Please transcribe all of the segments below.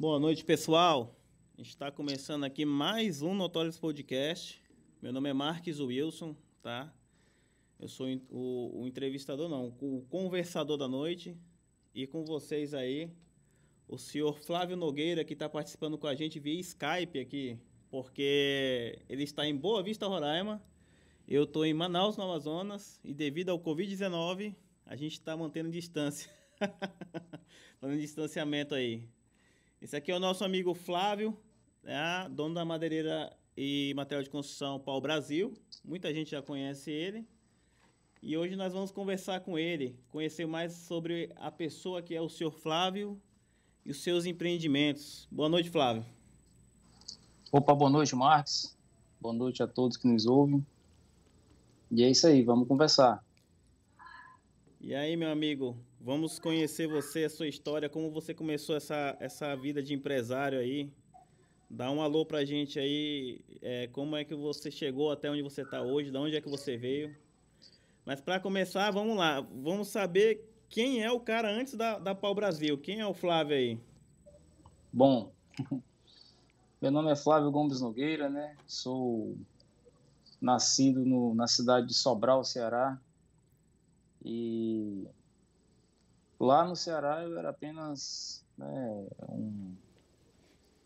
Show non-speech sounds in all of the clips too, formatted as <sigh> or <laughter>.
Boa noite, pessoal. A gente está começando aqui mais um Notórios Podcast. Meu nome é Marques Wilson, tá? Eu sou o, o entrevistador, não, o conversador da noite. E com vocês aí, o senhor Flávio Nogueira, que está participando com a gente via Skype aqui, porque ele está em Boa Vista, Roraima. Eu estou em Manaus, no Amazonas, e devido ao Covid-19, a gente está mantendo distância. <laughs> Fazendo distanciamento aí. Esse aqui é o nosso amigo Flávio, né, dono da madeireira e material de construção Pau Brasil. Muita gente já conhece ele. E hoje nós vamos conversar com ele, conhecer mais sobre a pessoa que é o senhor Flávio e os seus empreendimentos. Boa noite, Flávio. Opa, boa noite, Marcos. Boa noite a todos que nos ouvem. E é isso aí, vamos conversar. E aí, meu amigo, vamos conhecer você, a sua história, como você começou essa, essa vida de empresário aí. Dá um alô pra gente aí, é, como é que você chegou até onde você está hoje, de onde é que você veio. Mas para começar, vamos lá, vamos saber quem é o cara antes da, da Pau Brasil. Quem é o Flávio aí? Bom, <laughs> meu nome é Flávio Gomes Nogueira, né? Sou nascido no, na cidade de Sobral, Ceará, e lá no Ceará eu era apenas né, um,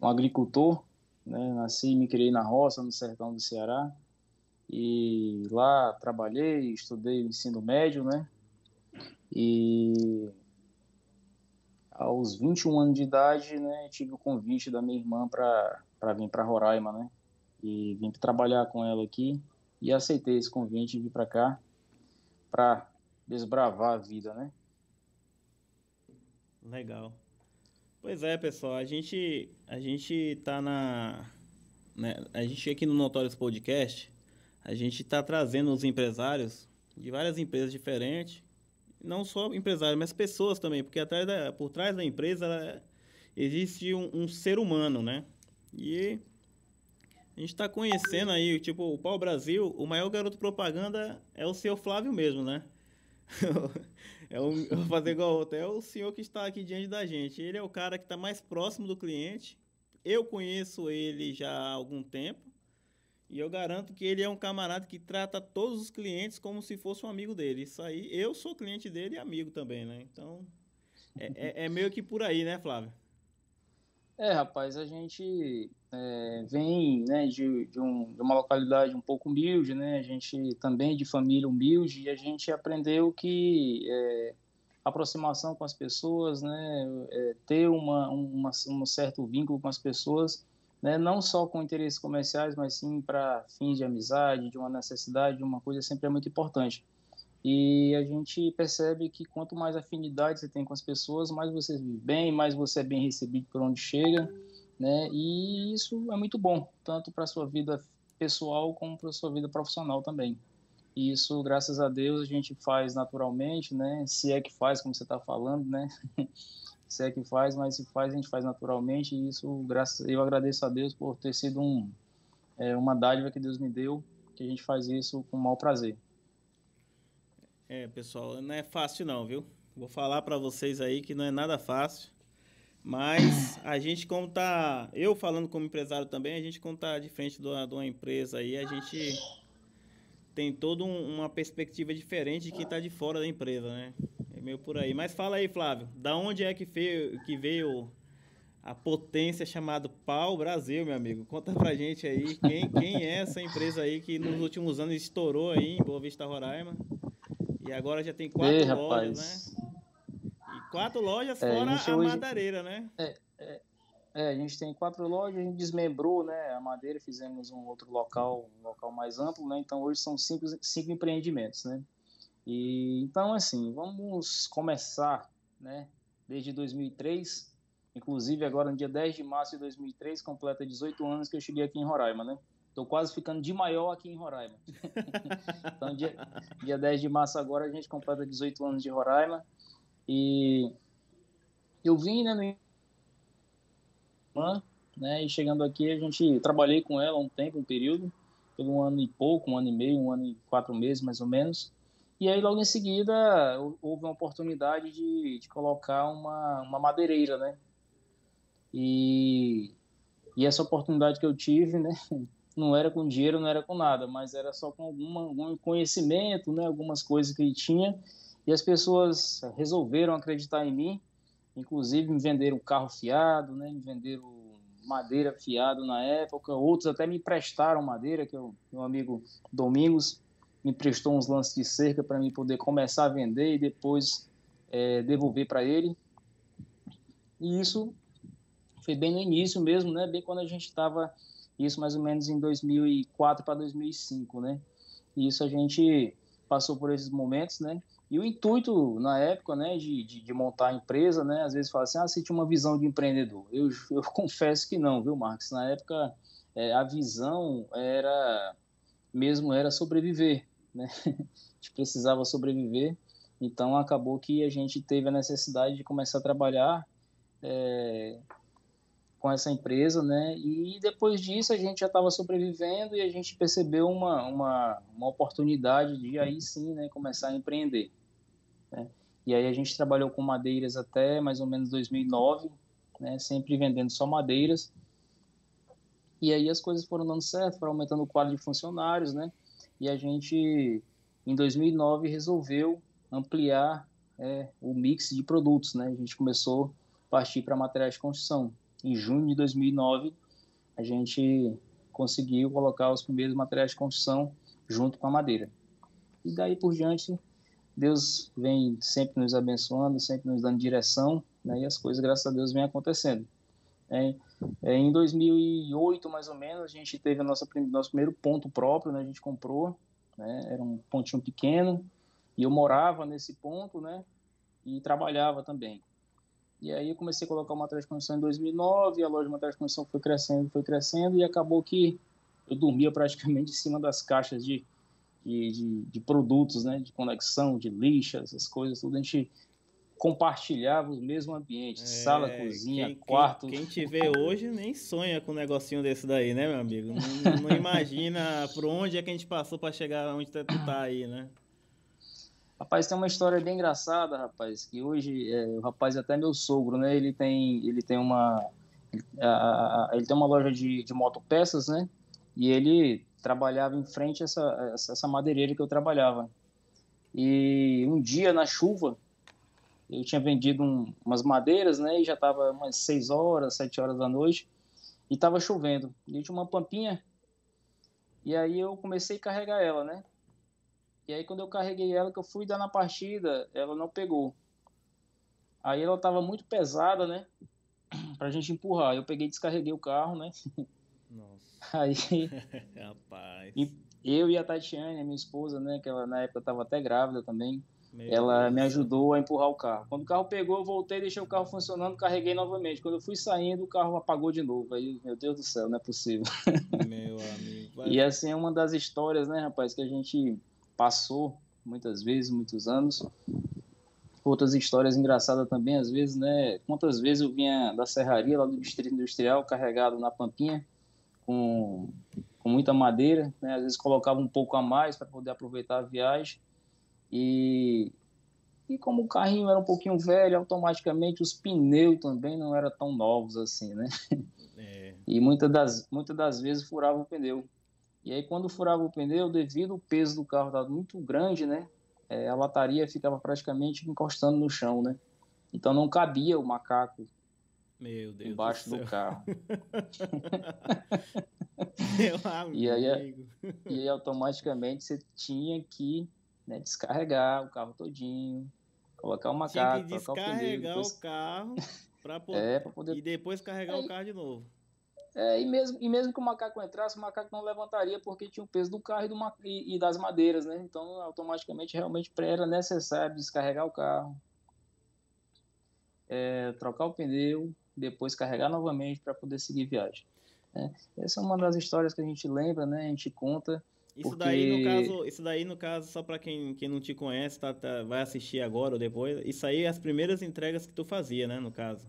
um, agricultor, né, nasci e me criei na roça, no sertão do Ceará, e lá trabalhei, estudei o ensino médio, né, e aos 21 anos de idade, né, tive o convite da minha irmã para vir para Roraima, né, e vim trabalhar com ela aqui, e aceitei esse convite e vim para cá, para desbravar a vida, né? Legal. Pois é, pessoal, a gente a gente tá na né, a gente aqui no Notórios Podcast, a gente está trazendo os empresários de várias empresas diferentes, não só empresários, mas pessoas também, porque atrás da, por trás da empresa existe um, um ser humano, né? E a gente está conhecendo aí, tipo, o Pau Brasil, o maior garoto propaganda é o seu Flávio mesmo, né? <laughs> é um, eu vou fazer igual outro. É o senhor que está aqui diante da gente. Ele é o cara que está mais próximo do cliente. Eu conheço ele já há algum tempo. E eu garanto que ele é um camarada que trata todos os clientes como se fosse um amigo dele. Isso aí, eu sou cliente dele e amigo também, né? Então, é, é, é meio que por aí, né, Flávio? É, rapaz, a gente é, vem né, de, de, um, de, uma localidade um pouco humilde, né? A gente também de família humilde e a gente aprendeu que é, aproximação com as pessoas, né? É, ter uma, uma, um certo vínculo com as pessoas, né? Não só com interesses comerciais, mas sim para fins de amizade, de uma necessidade, de uma coisa sempre é muito importante. E a gente percebe que quanto mais afinidade você tem com as pessoas, mais você vive bem, mais você é bem recebido por onde chega, né? E isso é muito bom, tanto para a sua vida pessoal como para a sua vida profissional também. E isso, graças a Deus, a gente faz naturalmente, né? Se é que faz, como você está falando, né? <laughs> se é que faz, mas se faz, a gente faz naturalmente. E isso, graças, eu agradeço a Deus por ter sido um, é, uma dádiva que Deus me deu, que a gente faz isso com maior prazer. É, pessoal, não é fácil não, viu? Vou falar para vocês aí que não é nada fácil. Mas a gente, como tá. Eu falando como empresário também, a gente, como tá de frente de uma, de uma empresa aí, a gente tem toda um, uma perspectiva diferente de quem tá de fora da empresa, né? É meio por aí. Mas fala aí, Flávio, da onde é que veio, que veio a potência chamada Pau Brasil, meu amigo? Conta pra gente aí quem, quem é essa empresa aí que nos últimos anos estourou aí em Boa Vista, Roraima. E agora já tem quatro Ei, lojas, né? Quatro lojas é, fora a, a hoje... madeireira, né? É, é, é, a gente tem quatro lojas, a gente desmembrou né, a madeira, fizemos um outro local, um local mais amplo, né? Então hoje são cinco, cinco empreendimentos, né? E, então, assim, vamos começar, né? Desde 2003, inclusive agora no dia 10 de março de 2003, completa 18 anos que eu cheguei aqui em Roraima, né? Estou quase ficando de maior aqui em Roraima. <laughs> então, dia, dia 10 de março agora, a gente completa 18 anos de Roraima. E eu vim, né, no né, e chegando aqui, a gente trabalhei com ela um tempo, um período, por um ano e pouco, um ano e meio, um ano e quatro meses, mais ou menos. E aí, logo em seguida, houve uma oportunidade de, de colocar uma, uma madeireira, né? E, e essa oportunidade que eu tive, né, <laughs> não era com dinheiro, não era com nada, mas era só com alguma, algum conhecimento, né, algumas coisas que tinha, e as pessoas resolveram acreditar em mim, inclusive me venderam carro fiado, né, me venderam madeira fiado na época, outros até me emprestaram madeira, que o meu amigo Domingos me prestou uns lances de cerca para mim poder começar a vender e depois é, devolver para ele. E isso foi bem no início mesmo, né? Bem quando a gente estava, isso mais ou menos em 2004 para 2005, né? E isso a gente passou por esses momentos, né? E o intuito na época, né, de, de, de, montar a empresa, né, às vezes fala assim, ah, você tinha uma visão de empreendedor. Eu, <laughs> eu confesso que não, viu, Marcos? Na época, é, a visão era mesmo era sobreviver, né? <laughs> A gente precisava sobreviver, então acabou que a gente teve a necessidade de começar a trabalhar é, com essa empresa, né? E depois disso a gente já estava sobrevivendo e a gente percebeu uma, uma, uma oportunidade de aí sim, né, começar a empreender. Né? E aí a gente trabalhou com madeiras até mais ou menos 2009, né? Sempre vendendo só madeiras. E aí as coisas foram dando certo, foram aumentando o quadro de funcionários, né? E a gente, em 2009, resolveu ampliar é, o mix de produtos, né? A gente começou a partir para materiais de construção em junho de 2009, a gente conseguiu colocar os primeiros materiais de construção junto com a madeira. E daí por diante, Deus vem sempre nos abençoando, sempre nos dando direção, né, e as coisas, graças a Deus, vêm acontecendo. É, é, em 2008, mais ou menos, a gente teve a nossa, nosso primeiro ponto próprio, né, a gente comprou, né, era um pontinho pequeno, e eu morava nesse ponto, né, e trabalhava também. E aí eu comecei a colocar o material de construção em 2009, a loja de material de construção foi crescendo, foi crescendo, e acabou que eu dormia praticamente <laughs> em cima das caixas de, de, de, de produtos, né, de conexão, de lixa, essas coisas, tudo. A gente compartilhava os mesmos ambientes, é, sala, cozinha, quem, quarto. Quem, quem te vê hoje nem sonha com um negocinho desse daí, né, meu amigo? Não, não imagina por onde é que a gente passou para chegar onde tu tá aí, né? Rapaz, tem uma história bem engraçada, rapaz, que hoje é, o rapaz é até meu sogro, né? Ele tem, ele tem uma, a, a, ele tem uma loja de, de motopeças, né? E ele trabalhava em frente a essa, essa, madeireira que eu trabalhava. E um dia na chuva, eu tinha vendido um, umas madeiras, né? E já estava umas 6 horas, 7 horas da noite, e estava chovendo. E tinha uma pampinha, e aí eu comecei a carregar ela, né? E aí quando eu carreguei ela, que eu fui dar na partida, ela não pegou. Aí ela estava muito pesada, né? Pra gente empurrar. Eu peguei e descarreguei o carro, né? <laughs> Nossa. Aí. <laughs> Rapaz. eu e a Tatiane, minha esposa, né? Que ela na época estava até grávida também. Meu ela Deus. me ajudou a empurrar o carro. Quando o carro pegou, eu voltei, deixei o carro funcionando, carreguei novamente. Quando eu fui saindo, o carro apagou de novo. Aí, meu Deus do céu, não é possível. Meu <laughs> amigo. Vai... E assim é uma das histórias, né, rapaz, que a gente passou muitas vezes, muitos anos. Outras histórias engraçadas também, às vezes, né? Quantas vezes eu vinha da serraria lá do distrito industrial carregado na pampinha com, com muita madeira, né? Às vezes colocava um pouco a mais para poder aproveitar a viagem. E, e como o carrinho era um pouquinho velho, automaticamente os pneus também não eram tão novos assim, né? É. E muitas das, muitas das vezes furava o pneu. E aí, quando furava o pneu, devido ao peso do carro estar muito grande, né? É, a lataria ficava praticamente encostando no chão, né? Então não cabia o macaco Meu Deus embaixo do, do carro. <laughs> Meu amigo. E aí, e aí automaticamente você tinha que né, descarregar o carro todinho, colocar o macaco, tinha que descarregar o, pneu, depois... o carro para poder... <laughs> É, poder... e depois carregar o carro de novo. É, e, mesmo, e mesmo que o macaco entrasse, o macaco não levantaria porque tinha o peso do carro e, do, e, e das madeiras, né? Então, automaticamente, realmente era necessário descarregar o carro, é, trocar o pneu, depois carregar novamente para poder seguir viagem. Né? Essa é uma das histórias que a gente lembra, né? A gente conta. Isso porque... daí, no caso, isso daí, no caso, só para quem, quem não te conhece, tá, tá, vai assistir agora ou depois, isso aí é as primeiras entregas que tu fazia, né, no caso.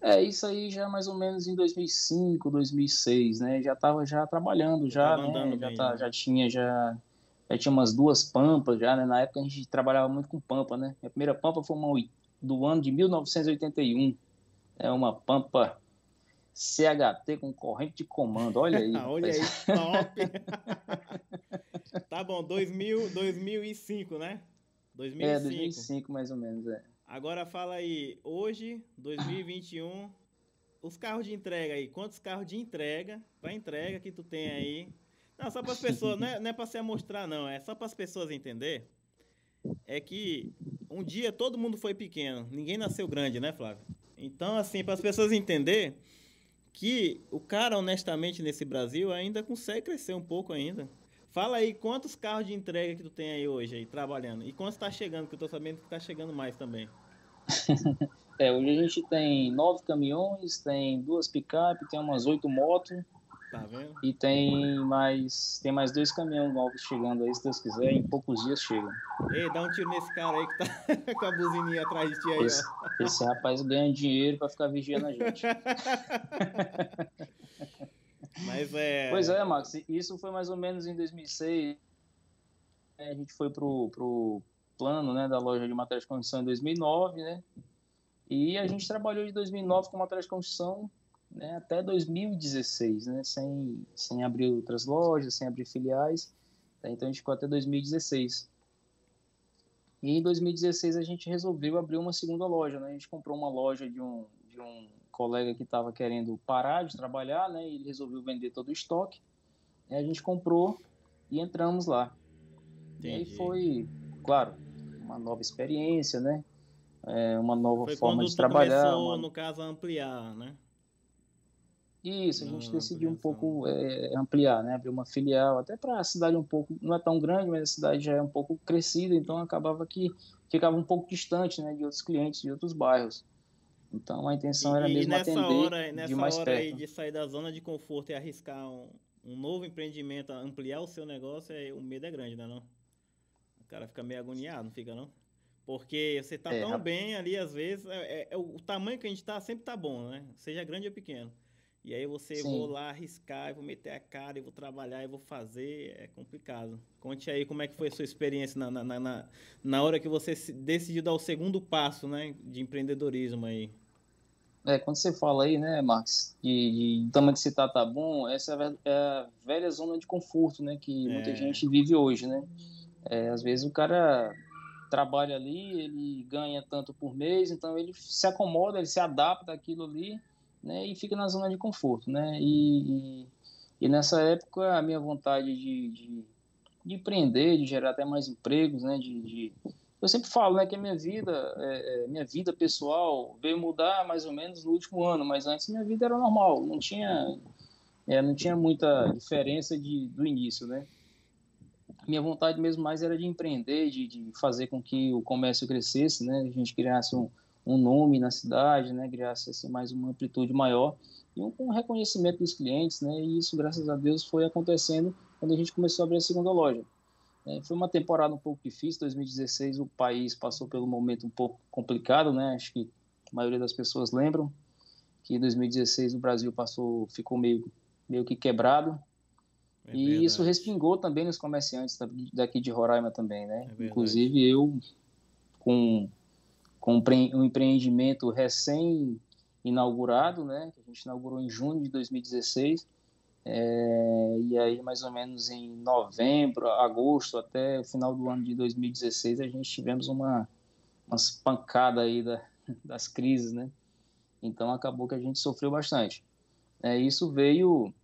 É, isso aí já mais ou menos em 2005, 2006, né? Já estava já trabalhando já, né? Já, tá, né? já tinha já já tinha umas duas pampas já, né? Na época a gente trabalhava muito com pampa, né? A primeira pampa foi uma do ano de 1981. É uma Pampa CHT com corrente de comando. Olha aí. <laughs> Olha aí, top. <laughs> tá bom, 2000, 2005, né? 2005. É, 2005 mais ou menos, é. Agora fala aí, hoje, 2021, os carros de entrega aí, quantos carros de entrega, para entrega que tu tem aí? Não, só para as pessoas, não é, não é para se mostrar não, é só para as pessoas entender. É que um dia todo mundo foi pequeno, ninguém nasceu grande, né, Flávio? Então, assim, para as pessoas entender que o cara, honestamente, nesse Brasil ainda consegue crescer um pouco ainda. Fala aí quantos carros de entrega que tu tem aí hoje aí, trabalhando. E quantos está chegando, que eu tô sabendo que está chegando mais também. <laughs> é, hoje a gente tem nove caminhões, tem duas picapes, tem umas oito motos. Tá vendo? E tem mais, tem mais dois caminhões novos chegando aí, se Deus quiser, em poucos dias chegam. Ei, dá um tiro nesse cara aí que tá <laughs> com a buzininha atrás de ti aí, esse, ó. Esse rapaz ganha dinheiro para ficar vigiando a gente. <laughs> Mas é. Pois é, Max, isso foi mais ou menos em 2006. A gente foi pro, pro plano né, da loja de materiais de construção em 2009, né? E a gente trabalhou de 2009 com materiais de construção né, até 2016, né, sem, sem abrir outras lojas, sem abrir filiais. Tá? Então a gente ficou até 2016. E em 2016 a gente resolveu abrir uma segunda loja. Né? A gente comprou uma loja de um, de um colega que estava querendo parar de trabalhar, né? E ele resolveu vender todo o estoque. E a gente comprou e entramos lá. Entendi. E aí foi, claro, uma nova experiência, né? É, uma nova foi forma de trabalhar. Começou, uma... no caso, a ampliar, né? Isso, a gente decidiu um pouco é, ampliar, né? Abrir uma filial, até para a cidade um pouco, não é tão grande, mas a cidade já é um pouco crescida, então acabava que ficava um pouco distante, né, de outros clientes de outros bairros. Então a intenção e, era mesmo nessa atender hora, nessa de mais hora perto. aí de sair da zona de conforto e arriscar um, um novo empreendimento, ampliar o seu negócio, é, o medo é grande, né não? O cara fica meio agoniado, não fica não? Porque você tá é, tão bem ali, às vezes, é, é, o tamanho que a gente tá sempre tá bom, né? Seja grande ou pequeno. E aí você, Sim. vou lá arriscar, vou meter a cara, e vou trabalhar, e vou fazer, é complicado. Conte aí como é que foi a sua experiência na, na, na, na hora que você decidiu dar o segundo passo, né, de empreendedorismo aí. É, quando você fala aí, né, Max, de, de tamanho que tá, tá bom, essa é, é a velha zona de conforto, né, que é. muita gente vive hoje, né. É, às vezes o cara trabalha ali, ele ganha tanto por mês, então ele se acomoda, ele se adapta àquilo ali, né, e fica na zona de conforto, né, e, e, e nessa época a minha vontade de, de, de, empreender, de gerar até mais empregos, né, de, de eu sempre falo, né, que a minha vida, é, é, minha vida pessoal veio mudar mais ou menos no último ano, mas antes minha vida era normal, não tinha, é, não tinha muita diferença de, do início, né. Minha vontade mesmo mais era de empreender, de, de fazer com que o comércio crescesse, né, a gente criasse um, um nome na cidade, né, criasse assim, mais uma amplitude maior e um, um, reconhecimento dos clientes, né, e isso, graças a Deus, foi acontecendo quando a gente começou a abrir a segunda loja. É, foi uma temporada um pouco difícil, 2016 o país passou pelo momento um pouco complicado, né, acho que a maioria das pessoas lembram que em 2016 o Brasil passou, ficou meio, meio que quebrado, é e verdade. isso respingou também nos comerciantes daqui de Roraima também, né? É Inclusive eu, com com um empreendimento recém-inaugurado, né, que a gente inaugurou em junho de 2016, é, e aí mais ou menos em novembro, agosto, até o final do ano de 2016, a gente tivemos uma umas pancadas aí da, <laughs> das crises, né, então acabou que a gente sofreu bastante. É, isso veio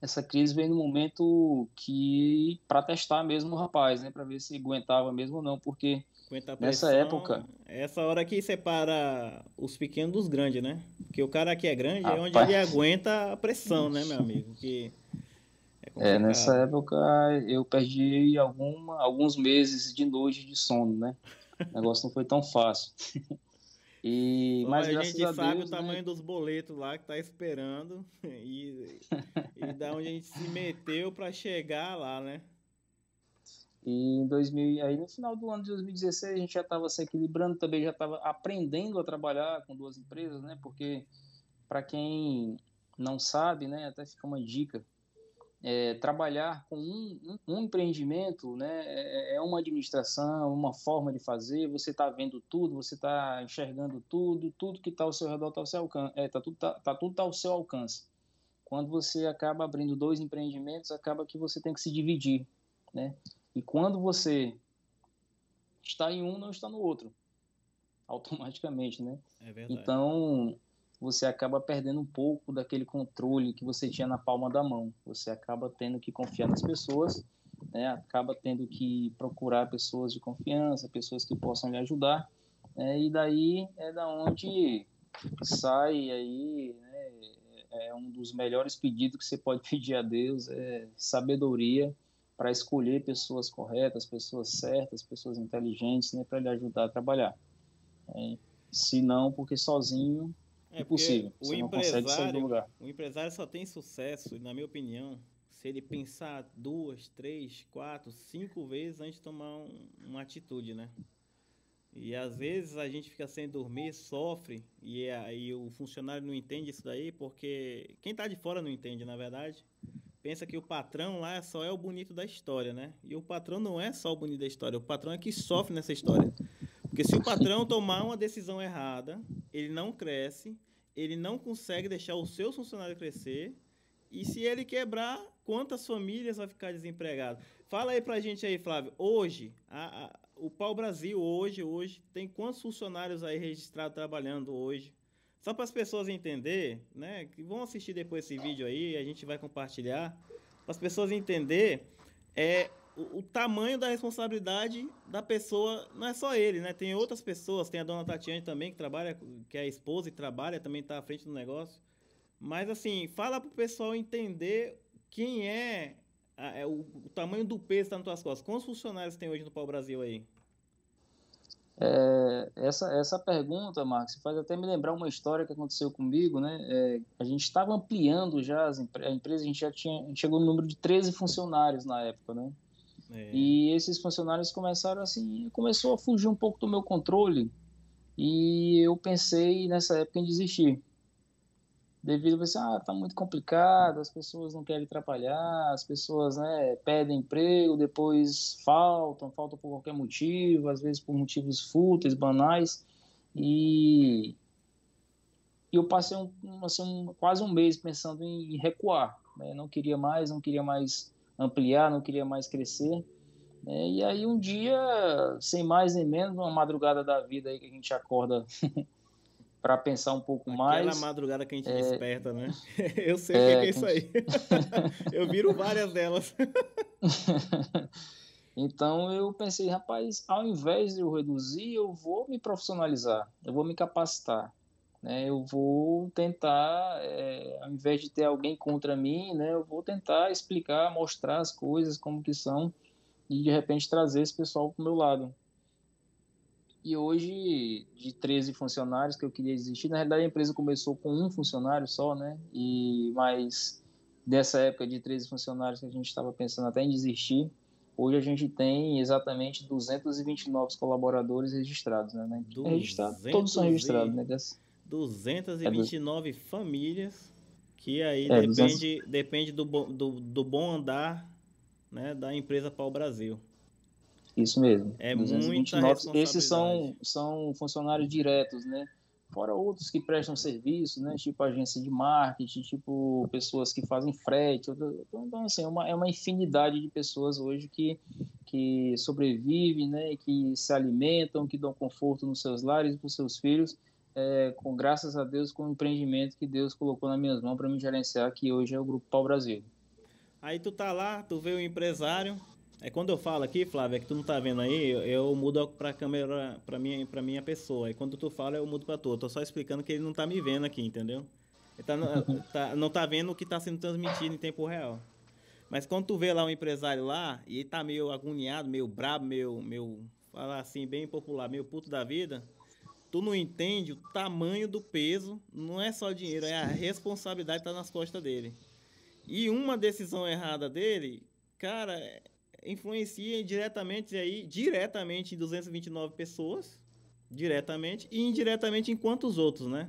essa crise veio no momento que para testar mesmo o rapaz, né, para ver se aguentava mesmo ou não, porque nessa época, essa hora que separa os pequenos dos grandes, né? Porque o cara que é grande rapaz. é onde ele aguenta a pressão, né, meu amigo? Que é, é, nessa época eu perdi alguma, alguns meses de noite de sono, né? O negócio não foi tão fácil. <laughs> E, mas a gente a sabe Deus, o né? tamanho dos boletos lá que tá esperando <laughs> e, e da onde a gente se meteu para chegar lá, né? E em 2000, aí no final do ano de 2016 a gente já estava se equilibrando, também já estava aprendendo a trabalhar com duas empresas, né? Porque para quem não sabe, né, até fica uma dica. é, trabalhar com um, um, um, empreendimento né, é, é uma administração, uma forma de fazer, você está vendo tudo, você está enxergando tudo, tudo que está ao seu redor está ao seu alcance, é, tá tudo, tá, tá, tudo tá ao seu alcance. Quando você acaba abrindo dois empreendimentos, acaba que você tem que se dividir, né? E quando você está em um, não está no outro, <laughs> automaticamente, né? É verdade. Então, você acaba perdendo um pouco daquele controle que você tinha na palma da mão. Você acaba tendo que confiar nas pessoas, né? acaba tendo que procurar pessoas de confiança, pessoas que possam lhe ajudar, né? e daí é da onde sai aí né? é um dos melhores pedidos que você pode <laughs> pedir a Deus é sabedoria para escolher pessoas corretas, pessoas certas, pessoas inteligentes, né, para lhe ajudar a trabalhar. É, se não, porque sozinho é impossível. O empresário, o empresário só tem sucesso, na minha opinião, se ele pensar duas, três, quatro, cinco vezes antes de tomar um, uma atitude, né? E às vezes a gente fica sem dormir, sofre, e aí o funcionário não entende isso daí, porque quem está de fora não entende, na verdade. Pensa que o patrão lá só é o bonito da história, né? E o patrão não é só o bonito da história, o patrão é que sofre nessa história. Porque se o patrão tomar uma decisão errada, ele não cresce, ele não consegue deixar o seu funcionário crescer. E se ele quebrar, quantas famílias vai ficar desempregado? Fala aí pra gente aí, Flávio. Hoje, a, a, o Pau Brasil, hoje, hoje, tem quantos funcionários aí registrados trabalhando hoje? Só para as pessoas entenderem, né? Que vão assistir depois esse vídeo aí, a gente vai compartilhar. Para as pessoas entenderem, é, o, o, tamanho da responsabilidade da pessoa não é só ele, né? Tem outras pessoas, tem a dona Tatiane também que trabalha, que é esposa e trabalha, também está à frente do negócio. Mas assim, fala pro pessoal entender quem é, a, é o, o, tamanho do peso que está nas tuas costas. Quantos funcionários tem hoje no Pau Brasil aí? É, essa, essa pergunta, Marcos, faz até me lembrar uma história que aconteceu comigo, né? É, a gente estava ampliando já as, a empresa, a gente já tinha, gente chegou no número de 13 funcionários na época, né? É. E esses funcionários começaram assim, começou a fugir um pouco do meu controle e eu pensei nessa época em desistir. Devido a ah, tá muito complicado, as pessoas não querem trabalhar, as pessoas, né, pedem emprego, depois faltam, faltam por qualquer motivo, às vezes por motivos fúteis, banais, e eu passei um, assim, um, quase um mês pensando em recuar, né? não queria mais, não queria mais ampliar, não queria mais crescer. Né? E aí um dia, sem mais nem menos, uma madrugada da vida aí que a gente acorda <laughs> para pensar um pouco Aquela mais. Aquela madrugada que a gente é... desperta, né? <laughs> Eu sei é, o que é, isso aí. <laughs> eu viro várias delas. <laughs> então eu pensei, rapaz, ao invés de eu reduzir, eu vou me profissionalizar, eu vou me capacitar né, eu vou tentar, é, ao invés de ter alguém contra mim, né, eu vou tentar explicar, mostrar as coisas como que são e de repente trazer esse pessoal para o meu lado. E hoje, de 13 funcionários que eu queria existir, na realidade a empresa começou com um funcionário só, né, e mais dessa época de 13 funcionários que a gente estava pensando até em desistir, Hoje a gente tem exatamente 229 colaboradores registrados, né? Registrado. Todos são registrados, né? 229 é famílias que aí é, depende, 200... depende do, do, do, bom andar né, da empresa Pau Brasil. Isso mesmo. É 229. Esses são, são funcionários diretos, né? Fora outros que prestam serviço, né? Tipo agência de marketing, tipo pessoas que fazem frete. Então, assim, é uma, é uma infinidade de pessoas hoje que, que sobrevivem, né? Que se alimentam, que dão conforto nos seus lares e para os seus filhos é, com graças a Deus, com o empreendimento que Deus colocou nas minhas mãos para me gerenciar, que hoje é o Grupo Pau Brasil. Aí tu tá lá, tu vê o empresário. É quando eu falo aqui, Flávio, é que tu não tá vendo aí, eu, eu mudo pra câmera, pra minha, pra minha pessoa. Aí quando tu fala, eu mudo pra tu. Eu tô só explicando que ele não tá me vendo aqui, entendeu? Ele tá, <laughs> tá, não tá vendo o que tá sendo transmitido em tempo real. Mas quando tu vê lá um empresário lá, e ele tá meio agoniado, meio brabo, meio, meio, falar assim, bem popular, meio puto da vida, tu não entende o tamanho do peso, não é só dinheiro, é a responsabilidade que tá nas costas dele. E uma decisão errada dele, cara, influencia diretamente aí, diretamente em 229 pessoas, diretamente, e indiretamente em quantos outros, né?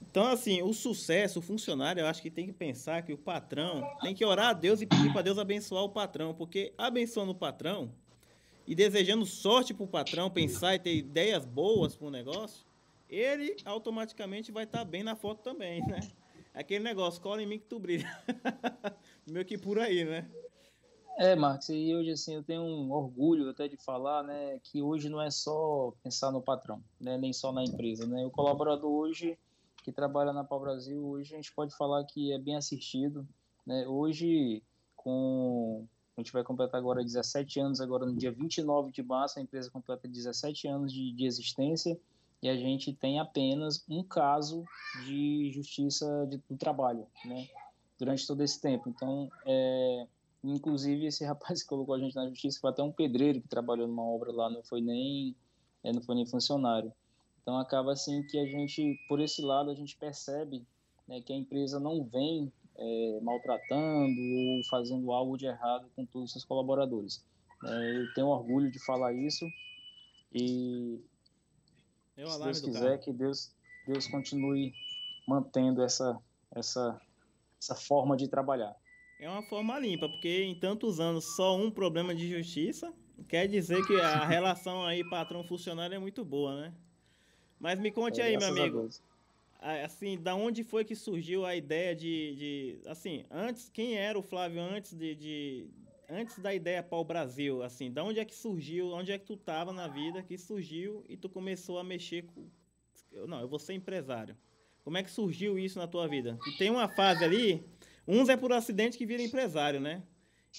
Então, assim, o sucesso, o funcionário, eu acho que tem que pensar que o patrão tem que orar a Deus e pedir para Deus abençoar o patrão, porque abençoando o patrão e desejando sorte para o patrão pensar e ter ideias boas para o negócio, ele automaticamente vai estar tá bem na foto também, né? Aquele negócio, cola em mim que tu brilha. <laughs> Meio que por aí, né? É, Marcos, e hoje assim eu tenho um orgulho até de falar, né, que hoje não é só pensar no patrão, né, nem só na empresa, né? O colaborador hoje que trabalha na Pau Brasil, hoje a gente pode falar que é bem assistido, né? Hoje com a gente vai completar agora 17 anos, agora no dia 29 de março, a empresa completa 17 anos de, de existência e a gente tem apenas um caso de justiça de, do trabalho, né? Durante todo esse tempo. Então, é, Inclusive, esse <laughs> rapaz que colocou a gente na justiça foi até um pedreiro que trabalhou numa obra lá, não foi nem, é, não foi nem funcionário. Então, acaba assim que a gente, por esse lado, a gente percebe né, que a empresa não vem é, maltratando ou fazendo algo de errado com todos os seus colaboradores. É, eu tenho orgulho de falar isso e é se Deus quiser que Deus Deus continue mantendo essa essa essa forma de trabalhar é uma forma limpa, porque em tantos anos só um problema de justiça quer dizer que a <laughs> relação aí patrão-funcionário é muito boa, né? Mas me conte é, aí, meu amigo. Assim, da onde foi que surgiu a ideia de, de assim, antes, quem era o Flávio antes de, de antes da ideia para o Brasil, assim, da onde é que surgiu, onde é que tu tava na vida que surgiu e tu começou a mexer com, não, eu vou ser empresário. Como é que surgiu isso na tua vida? E tem uma fase ali Uns é por acidente que vira empresário, né?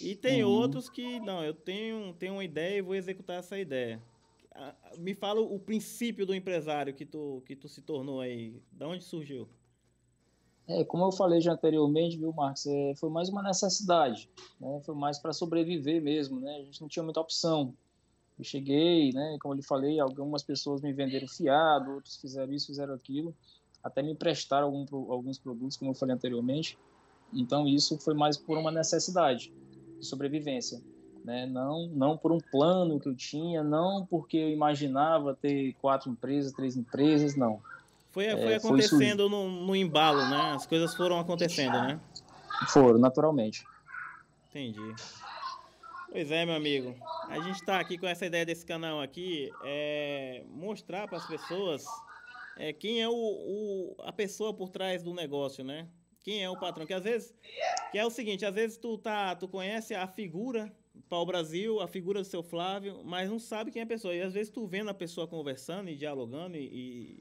E tem uhum. outros que, não, eu tenho, tenho uma ideia e vou executar essa ideia. Me fala o princípio do empresário que tu, que tu se tornou aí. Da onde surgiu? É, como eu falei já anteriormente, viu, Marcos, é, foi mais uma necessidade, né? Foi mais para sobreviver mesmo, né? A gente não tinha muita opção. Eu cheguei, né? Como eu lhe falei, algumas pessoas me venderam fiado, outros fizeram isso, fizeram aquilo, até me emprestaram algum, alguns produtos, como eu falei anteriormente. Então isso foi mais por uma necessidade de sobrevivência, né? Não, não por um plano que eu tinha, não porque eu imaginava ter quatro empresas, três empresas, não. Foi, é, foi acontecendo foi no, no, embalo, né? As coisas foram acontecendo, né? Foram, naturalmente. Entendi. Pois é, meu amigo. A gente está aqui com essa ideia desse canal aqui, é mostrar para as pessoas é, quem é o, o, a pessoa por trás do negócio, né? Quem é o patrão. Que às vezes, que é o seguinte, às vezes tu tá, tu conhece a figura para o Brasil, a figura do seu Flávio, mas não sabe quem é a pessoa. E às vezes tu vendo a pessoa conversando e dialogando e, e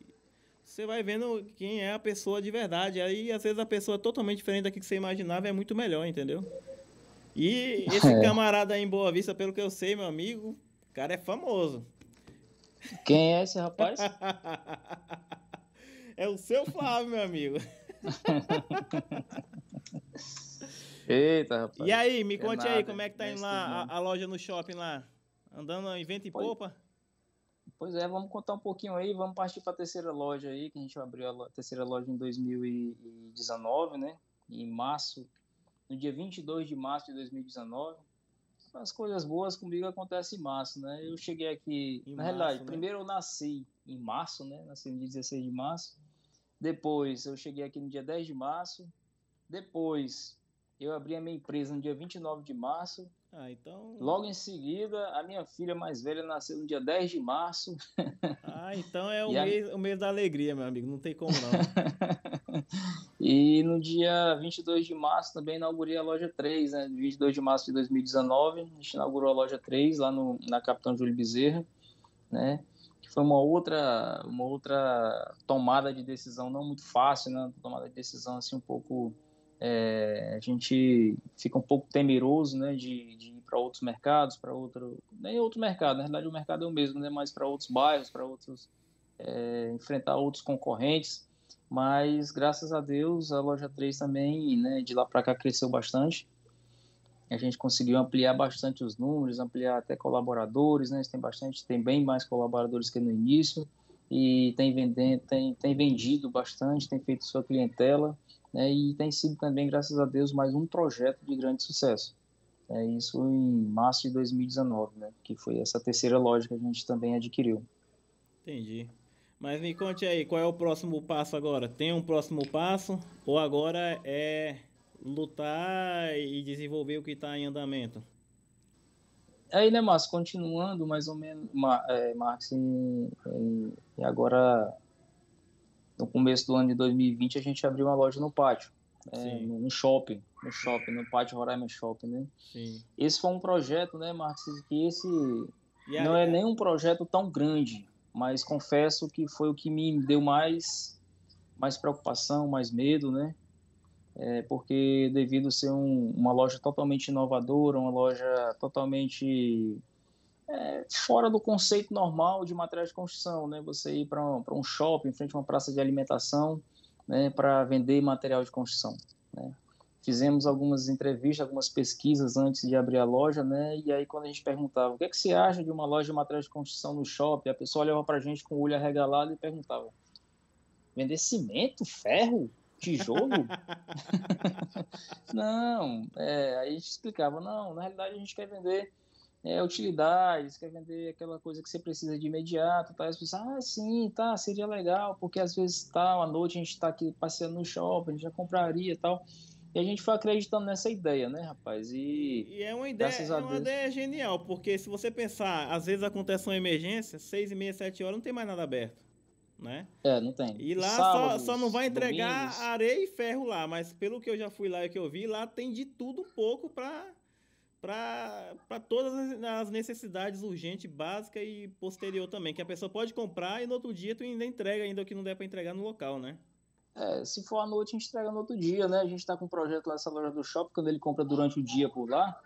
você vai vendo quem é a pessoa de verdade. Aí às vezes a pessoa é totalmente diferente daquilo que você imaginava é muito melhor, entendeu? E <laughs> esse é. camarada aí em Boa Vista, pelo que eu sei, meu amigo, o cara é famoso. Quem é esse rapaz? <laughs> é o seu Flávio, meu amigo. <laughs> Eita, rapaz. E aí, me conte nada, aí, como é que tá indo lá a, a, loja no shopping lá? Andando em vento e pois, popa? Pois é, vamos contar um pouquinho aí, vamos partir para a terceira loja aí, que a gente abriu a terceira loja em 2019, né? Em março, no dia 22 de março de 2019. As coisas boas comigo acontecem em março, né? Eu cheguei aqui, em na março, realidade, né? primeiro eu nasci em março, né? Nasci no dia 16 de março. Depois, eu cheguei aqui no dia 10 de março. Depois, eu abri a minha empresa no dia 29 de março. Ah, então. Logo em seguida, a minha filha mais velha nasceu no dia 10 de março. <laughs> Ah, então é <laughs> o, mês, a... o mês da alegria, meu amigo. Não tem como não. <laughs> e no dia 22 de março também inaugurei a loja 3, né? 22 de março de 2019, a gente inaugurou a loja 3 lá no, na Capitão Júlio Bezerra, né? Foi uma outra, uma outra tomada de decisão não muito fácil, né? Tomada de decisão assim um pouco é, a gente fica um pouco temeroso, né, de, de ir para outros mercados, para outro nem outro mercado, na verdade o mercado é o mesmo, né, mas para outros bairros, para outros é, enfrentar outros concorrentes. Mas graças a Deus a loja 3 também, né, de lá para cá cresceu bastante a gente conseguiu ampliar bastante os números, ampliar até colaboradores, né? Tem bastante, tem bem mais colaboradores que no início e tem vendendo, tem, tem vendido bastante, tem feito sua clientela, né? E tem sido também, graças a Deus, mais um projeto de grande sucesso. É isso em março de 2019, né? Que foi essa terceira loja que a gente também adquiriu. Entendi. Mas me conte aí, qual é o próximo passo agora? Tem um próximo passo ou agora é lutar e desenvolver o que está em andamento? Aí, né, Márcio, continuando mais ou menos, é, Marcos, e agora no começo do ano de 2020 a gente abriu uma loja no pátio, é, no, shopping, no shopping, no pátio Roraima Shopping, né? Sim. Esse foi um projeto, né, Marcos, que esse não é nem um projeto tão grande, mas confesso que foi o que me deu mais, mais preocupação, mais medo, né? É, porque devido ser um, uma loja totalmente inovadora, uma loja totalmente é, fora do conceito normal de materiais de construção, né? Você ir para um, um shopping, em frente a uma praça de alimentação, né, para vender material de construção, né? fizemos algumas entrevistas, algumas pesquisas antes de abrir a loja, né? E aí quando a gente perguntava o que, é que você acha de uma loja de materiais de construção no shopping, a pessoa olhava para a gente com o olho arregalado e perguntava: vender cimento, ferro, tijolo? <laughs> não, é, aí a gente explicava: não, na realidade a gente quer vender é, utilidades, quer vender aquela coisa que você precisa de imediato, tá? As pessoas, ah, sim, tá, seria legal, porque às vezes tal, à noite a gente está aqui passeando no shopping, a gente já compraria tal. E a gente foi acreditando nessa ideia, né, rapaz? E, e é uma ideia, é uma ideia genial, porque se você pensar, às vezes acontece uma emergência, seis e meia, sete horas, não tem mais nada aberto, né? É, não tem. E lá Sábados, só, só não vai entregar domingos. areia e ferro lá, mas pelo que eu já fui lá e que eu vi, lá tem de tudo um pouco para para todas as necessidades urgentes, básicas e posterior também, que a pessoa pode comprar e no outro dia tu ainda entrega ainda o que não der para entregar no local, né? É, se for à noite, a gente entrega no outro dia, né? A gente está com um projeto lá nessa loja do shopping, quando ele compra durante o dia por lá,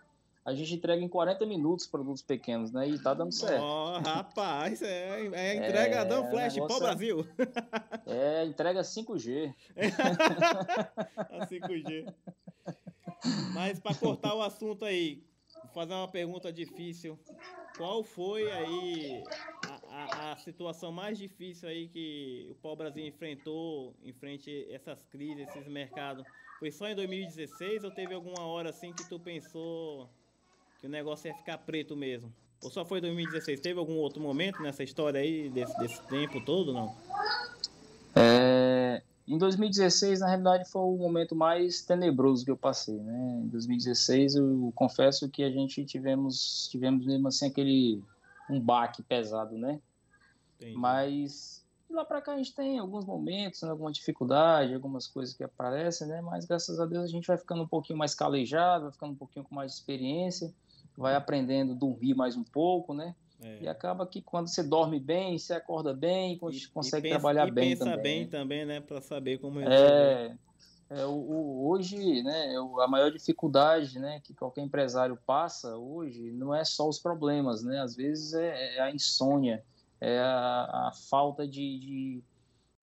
a gente entrega em 40 minutos produtos pequenos, né? E tá dando certo. Ó, oh, rapaz, é, é entregadão é, flash pro Brasil. <laughs> É, entrega 5G. a 5G. Mas para cortar o assunto aí, vou fazer uma pergunta difícil. Qual foi aí a, a, situação mais difícil aí que o pau-brasil enfrentou em frente a essas crises, esses mercados? Foi só em 2016 ou teve alguma hora assim que tu pensou que o negócio ia ficar preto mesmo? Ou só foi 2016? Teve algum outro momento nessa história aí, desse, desse tempo todo, não? É, em 2016, na realidade, foi o momento mais tenebroso que eu passei, né? Em 2016, eu confesso que a gente tivemos, tivemos mesmo assim aquele um baque pesado, né? Entendi. Mas de lá para cá a gente tem alguns momentos, né, alguma dificuldade, algumas coisas que aparecem, né? Mas graças a Deus a gente vai ficando um pouquinho mais calejado, vai ficando um pouquinho com mais experiência, vai aprendendo a dormir mais um pouco, né? É. E acaba que quando você dorme bem, você acorda bem, e, consegue e pensa, trabalhar e bem pensa também. bem também, né? Para saber como é, é o, o, hoje, né? A maior dificuldade, né? Que qualquer empresário passa hoje não é só os problemas, né? Às vezes é, é a insônia, é a, a falta de, de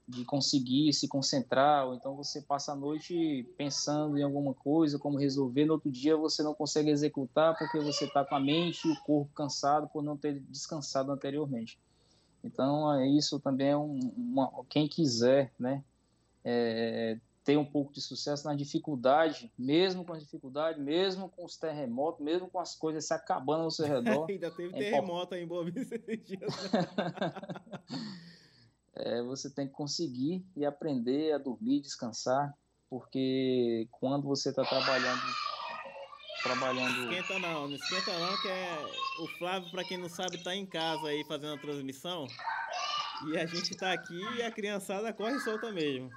de conseguir se concentrar, ou então você passa a noite pensando em alguma coisa, como resolver, no outro dia você não consegue executar porque você está com a mente e o corpo cansado por não ter descansado anteriormente. Então, é isso também é um, uma, quem quiser, né, é, ter um pouco de sucesso na dificuldade, mesmo com as dificuldades, mesmo com os terremotos, mesmo com as coisas se acabando ao seu <laughs> redor. Ainda teve é terremoto aí em Boa Vista dias. <laughs> é, você tem que conseguir e aprender a dormir, descansar, porque quando você está trabalhando trabalhando. Não esquenta não, não esquenta não, que é o Flávio, para quem não sabe, está em casa aí fazendo a transmissão. E a gente está aqui e a criançada corre solta mesmo.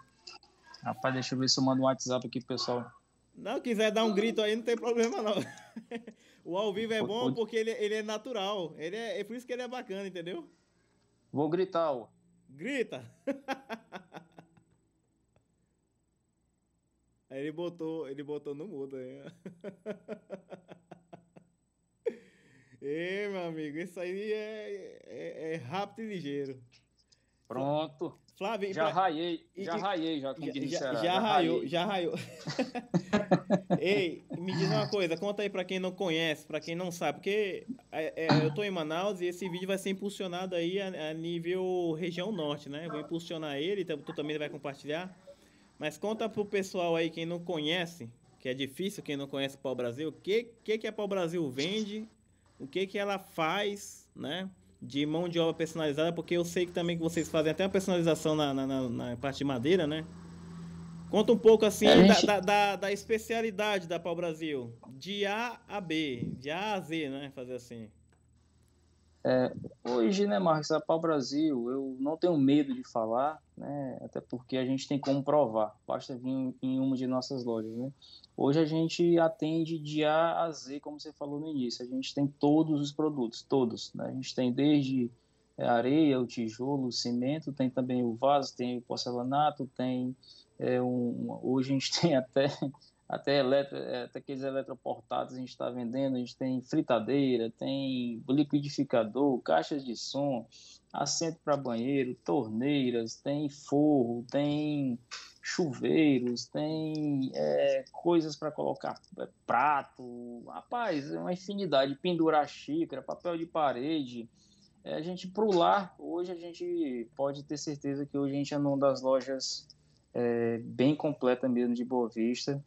Rapaz, deixa eu ver se eu mando um WhatsApp aqui pro pessoal. Não, quiser dar um grito aí, não tem problema não. <laughs> o ao vivo é bom porque ele, ele é natural. Ele é, é por isso que ele é bacana, entendeu? Vou gritar, ó. Grita! <laughs> Aí ele botou, ele botou no mudo aí. <laughs> Ei, meu amigo, isso aí é, é, é rápido e ligeiro. Pronto. Flávio, já pra... raiei, já raiei, já, já, já, já raiou, já raiou. <laughs> Ei, me diz uma coisa, conta aí para quem não conhece, para quem não sabe, porque é, é, eu tô em Manaus e esse vídeo vai ser impulsionado aí a, a nível região norte, né? vou impulsionar ele, tu também vai compartilhar. Mas conta pro pessoal aí, quem não conhece, que é difícil quem não conhece o Pau Brasil, o que, que, que a Pau Brasil vende, o que, que ela faz, né? De mão de obra personalizada, porque eu sei que também que vocês fazem até uma personalização na, na, na, na parte de madeira, né? Conta um pouco assim gente... da, da, da, especialidade da Pau Brasil, de A a B, de A a Z, né? Fazer assim. É, hoje, né, Marcos, a Pau Brasil, eu não tenho medo de falar, né, até porque a gente tem como provar, basta vir em uma de nossas lojas, né. Hoje a gente atende de A a Z, como você falou no início, a gente tem todos os produtos, todos, né, a gente tem desde é, areia, o tijolo, o cimento, tem também o vaso, tem o porcelanato, tem é, um, hoje a gente <laughs> tem até até, eletro, é, até aqueles eletroportados a gente está vendendo, a gente tem fritadeira, tem liquidificador, caixas de som, assento para banheiro, torneiras, tem forro, tem chuveiros, tem é, coisas para colocar é, prato, rapaz, é uma infinidade, pendurar xícara, papel de parede, é, a gente pro lar, hoje a gente pode ter certeza que hoje a gente é numa das lojas é, bem completa mesmo de Boa Vista,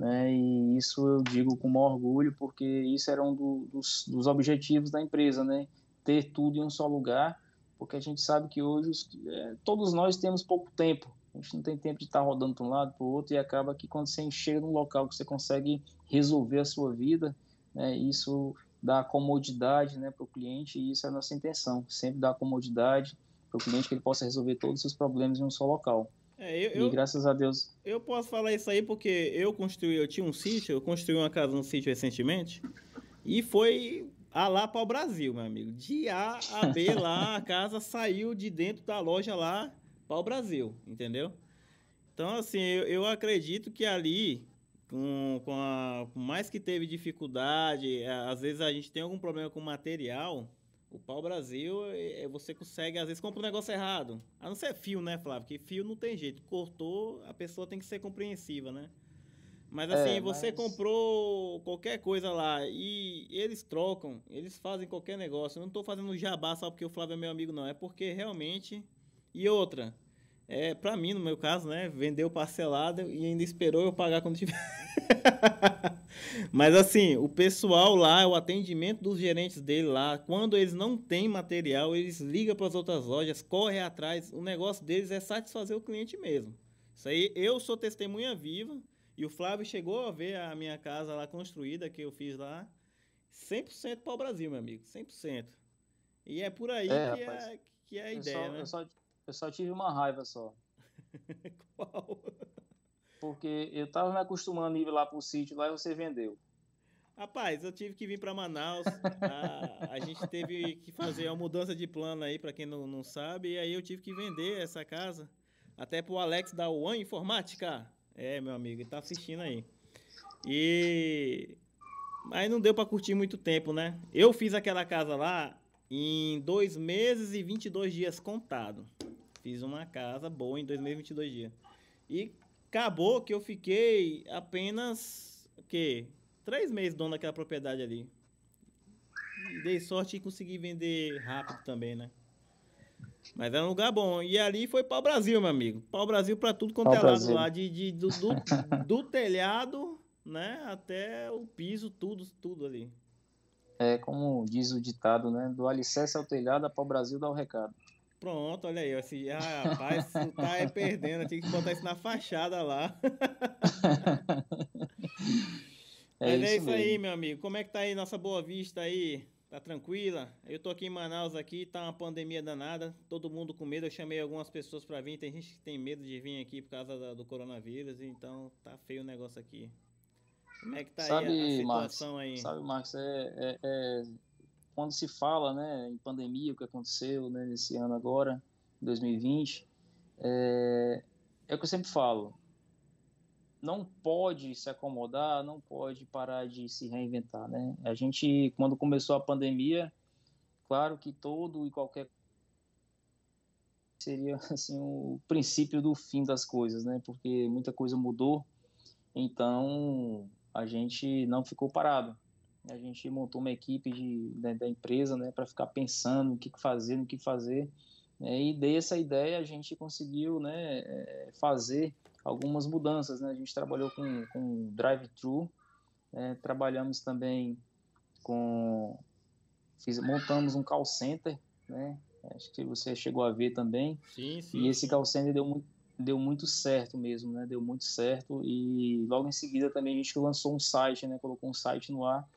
né? E isso eu digo com maior orgulho, porque isso era um do, dos, dos, objetivos da empresa, né? Ter tudo em um só lugar, porque a gente sabe que hoje é, todos nós temos pouco tempo. A gente não tem tempo de estar rodando de um lado para o outro e acaba que quando você chega num local que você consegue resolver a sua vida, né? Isso dá comodidade, né, para o cliente e isso é a nossa intenção, sempre dar comodidade para o cliente que ele possa resolver todos os seus problemas em um só local. É, eu, e graças a Deus. Eu posso falar isso aí porque eu construí, eu tinha um sítio, eu construí uma casa num sítio recentemente e foi a lá para o Brasil, meu amigo. De A a B <laughs> lá, a casa saiu de dentro da loja lá para o Brasil, entendeu? Então, assim, eu, eu acredito que ali, com, com, a, mais que teve dificuldade, às vezes a gente tem algum problema com material, o pau Brasil, é, é, você consegue, às vezes, compra um negócio errado. A não ser fio, né, Flávio? Porque fio não tem jeito. Cortou, a pessoa tem que ser compreensiva, né? Mas assim, é, você comprou qualquer coisa lá e eles trocam, eles fazem qualquer negócio. Eu não estou fazendo jabá só porque o Flávio é meu amigo, não. É porque realmente. E outra, é, para mim, no meu caso, né, vendeu parcelado e ainda esperou eu pagar quando tiver. <laughs> Mas assim, o pessoal lá, o atendimento dos gerentes dele lá, quando eles não têm material, eles ligam para as outras lojas, correm atrás. O negócio deles é satisfazer o cliente mesmo. Isso aí, eu sou testemunha viva. E o Flávio chegou a ver a minha casa lá construída, que eu fiz lá. 100% para o Brasil, meu amigo. 100%. E é por aí é, que, é, que é a ideia, só, né? Eu só, eu só tive uma raiva só. <laughs> Qual? porque eu tava me acostumando a ir lá pro sítio lá e você vendeu. Rapaz, eu tive que vir para Manaus. A, a, gente teve que fazer uma mudança de plano aí, para quem não, não sabe. E aí eu tive que vender essa casa. Até pro Alex da One Informática. É, meu amigo, ele tá assistindo aí. E. Mas não deu para curtir muito tempo, né? Eu fiz aquela casa lá em dois meses e 22 dias contado. Fiz uma casa boa em dois meses e 22 dias. E Acabou que eu fiquei apenas, o quê? Três meses dono daquela propriedade ali. E dei sorte e consegui vender rápido também, né? Mas era um lugar bom. E ali foi para o Brasil, meu amigo. Para o Brasil para tudo quanto é lado lá. De, de, do, do, <laughs> do telhado, né? Até o piso, tudo, tudo ali. É como diz o ditado, né? Do alicerce ao telhado, a pau Brasil dá o recado. Pronto, olha aí. Assim, ah, rapaz, tá aí perdendo. Tinha que botar isso na fachada lá. <laughs> é Mas é isso, aí, meu amigo. Como é que tá aí nossa Boa Vista aí? Tá tranquila? Eu tô aqui em Manaus aqui, tá uma pandemia danada, todo mundo com medo. Eu chamei algumas pessoas para vir, tem gente que tem medo de vir aqui por causa da, do coronavírus, então tá feio o negócio aqui. Como é que tá sabe, aí a, a situação Marcos, aí? Sabe, Marcos, é, é, é quando se fala né, em pandemia, o que aconteceu né, nesse ano agora, 2020, é, é o que eu sempre falo. Não pode se acomodar, não pode parar de se reinventar, né? A gente, quando começou a pandemia, claro que todo e qualquer seria <laughs> assim o princípio do fim das coisas, né? Porque muita coisa mudou, então a gente não ficou parado. A gente montou uma equipe de, da, da empresa né, para ficar pensando no que fazer, no que fazer. Né, e dessa ideia a gente conseguiu né, é, fazer algumas mudanças. Né? A gente trabalhou com, com drive-thru, né, trabalhamos também com fiz, montamos um call center, né? Acho que você chegou a ver também. Sim, sim. E esse call center deu muito, deu muito certo mesmo, né? Deu muito certo. E logo em seguida também a gente lançou um site, né? Colocou um site no ar.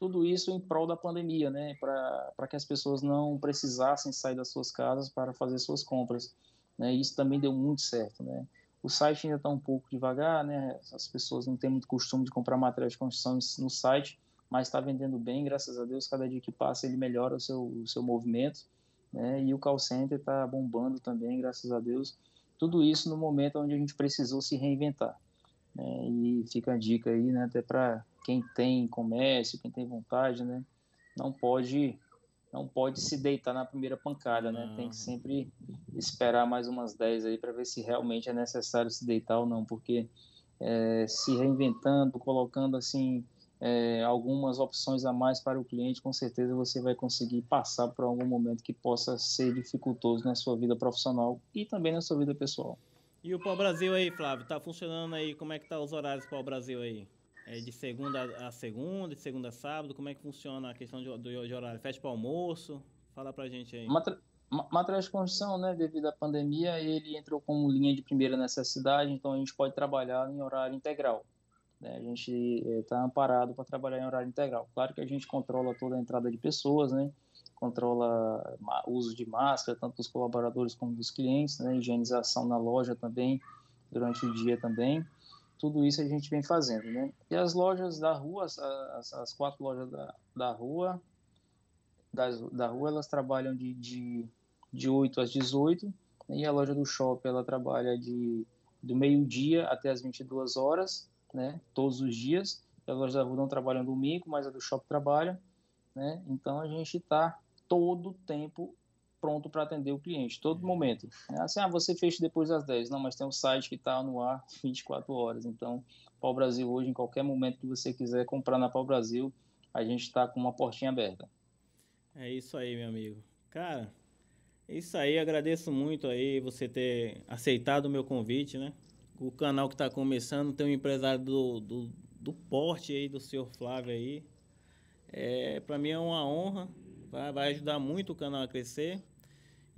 Tudo isso em prol da pandemia, né? Para que as pessoas não precisassem sair das suas casas para fazer suas compras. Né? Isso também deu muito certo, né? O site ainda está um pouco devagar, né? As pessoas não têm muito costume de comprar material de construção no site, mas está vendendo bem, graças a Deus. Cada dia que passa ele melhora o seu, o seu movimento, né? E o call center está bombando também, graças a Deus. Tudo isso no momento onde a gente precisou se reinventar. Né? E fica a dica aí, né? Até para quem tem comércio, quem tem vontade, né? Não pode não pode se deitar na primeira pancada, né? Tem que sempre esperar mais umas 10 aí para ver se realmente é necessário se deitar ou não, porque é, se reinventando, colocando assim é, algumas opções a mais para o cliente, com certeza você vai conseguir passar por algum momento que possa ser dificultoso na sua vida profissional e também na sua vida pessoal. E o Pau Brasil aí, Flávio, tá funcionando aí? Como é que tá os horários do Pau Brasil aí? É de segunda a segunda, de segunda a sábado? Como é que funciona a questão de, de horário? Fecha para almoço? Fala pra gente aí. Material de construção, né, devido à pandemia, ele entrou como linha de primeira necessidade, então a gente pode trabalhar em horário integral. Né? A gente está eh, amparado para trabalhar em horário integral. Claro que a gente controla toda a entrada de pessoas, né? controla o uso de máscara, tanto dos colaboradores como dos clientes, né? higienização na loja também, durante o dia também tudo isso a gente vem fazendo, né? E as lojas da rua, as, as quatro lojas da, da rua, das, da rua, elas trabalham de, de, de 8 às 18, né? e a loja do shopping, ela trabalha de do meio-dia até as 22 horas, né? Todos os dias. As lojas da rua não trabalham domingo, mas a do shopping trabalha, né? Então a gente está todo tempo pronto para atender o cliente, todo momento. É assim, ah, você fecha depois das 10. Não, mas tem um site que está no ar <laughs> 24 horas. Então, Pau Brasil hoje, em qualquer momento que você quiser comprar na Pau Brasil, a gente está com uma portinha aberta. É isso aí, meu amigo. Cara, é isso aí. Agradeço muito aí você ter aceitado o meu convite, né? O canal que está começando tem um empresário do, do, do porte aí, do senhor Flávio aí. É, para mim é uma honra. Vai, vai ajudar muito o canal a crescer.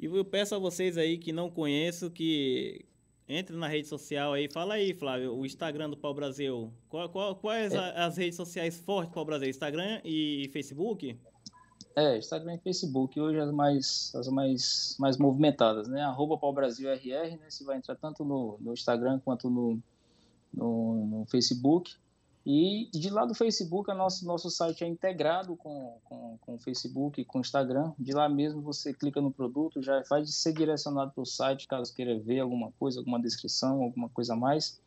E eu peço a vocês aí que não conheçam que entre na rede social aí. Fala aí, Flávio, o Instagram do Pau Brasil. Qual, qual, quais é. as redes sociais fortes do Pau Brasil? Instagram e Facebook? É, Instagram e Facebook hoje as mais as mais, mais movimentadas, né? Arroba Pau Brasil RR, né? Você vai entrar tanto no, no Instagram quanto no, no, no Facebook. E de lá do Facebook, o nosso, nosso site é integrado com, com, com o Facebook, com o Instagram. De lá mesmo você clica no produto, já vai ser direcionado para o site caso queira ver alguma coisa, alguma descrição, alguma coisa a mais.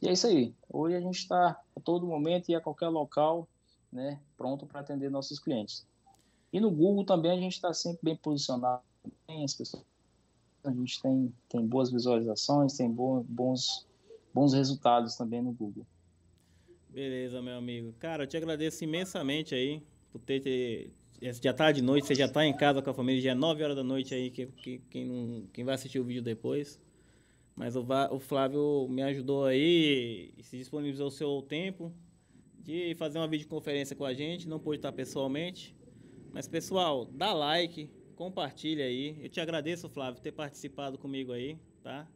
E é isso aí. Hoje a gente está a todo momento e a qualquer local né, pronto para atender nossos clientes. E no Google também a gente está sempre bem posicionado. As pessoas, a gente tem, tem boas visualizações, tem bons, bons resultados também no Google. Beleza, meu amigo. Cara, eu te agradeço imensamente aí por ter, ter já tá de noite, você já tá em casa com a família, já é 9 horas da noite aí, que, que, quem, não, quem vai assistir o vídeo depois. Mas o, o Flávio me ajudou aí e se disponibilizou o seu tempo de fazer uma videoconferência com a gente, não pôde estar pessoalmente. Mas pessoal, dá like, compartilha aí. Eu te agradeço, Flávio, por ter participado comigo aí, tá?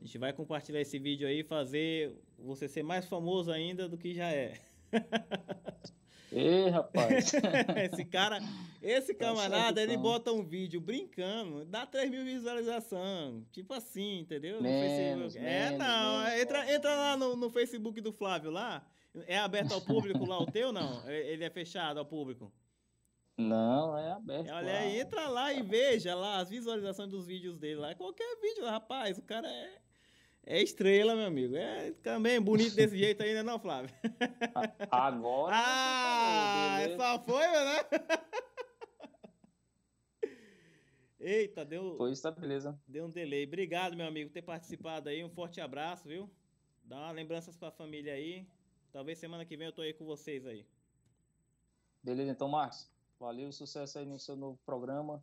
A gente vai compartilhar esse vídeo aí e fazer você ser mais famoso ainda do que já é. <laughs> Ei, rapaz. <laughs> esse cara, esse tá camarada, ele bota um vídeo brincando, dá 3 mil visualizações. Tipo assim, entendeu? Menos, é, não. Menos. Entra, entra lá no, no Facebook do Flávio lá. É aberto ao público lá o teu, não? Ele é fechado ao público? Não, é aberto. Olha aí, entra lá e veja lá as visualizações dos vídeos dele lá. Qualquer vídeo, rapaz, o cara é é estrela, meu amigo. É também bonito desse <laughs> jeito aí, né, não, Flávio? Agora. ah, só foi, né? Eita, deu. Foi isso, tá beleza. Deu um delay. Obrigado, meu amigo, por ter participado aí. Um forte abraço, viu? Dá uma lembranças pra família aí. Talvez semana que vem eu tô aí com vocês aí. Beleza, então, Marcos. Valeu, sucesso aí no seu novo programa.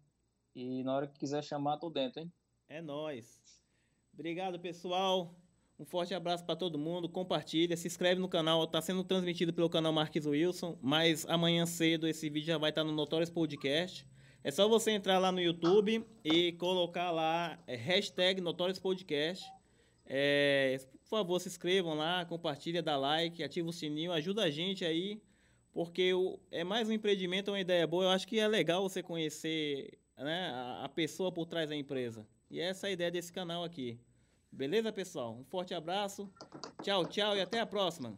E na hora que quiser chamar, tô dentro, hein? É nóis. Obrigado, pessoal. Um forte abraço para todo mundo. Compartilha, se inscreve no canal. Está sendo transmitido pelo canal Marques Wilson. Mas amanhã cedo esse vídeo já vai estar no Notorious Podcast. É só você entrar lá no YouTube e colocar lá é, hashtag Notorious Podcast. É, por favor, se inscrevam lá, compartilha, dá like, ativa o sininho, ajuda a gente aí, porque o, é mais um empreendimento, é uma ideia boa. Eu acho que é legal você conhecer né, a, a pessoa por trás da empresa. E essa é a ideia desse canal aqui. Beleza, pessoal? Um forte abraço. Tchau, tchau e até a próxima.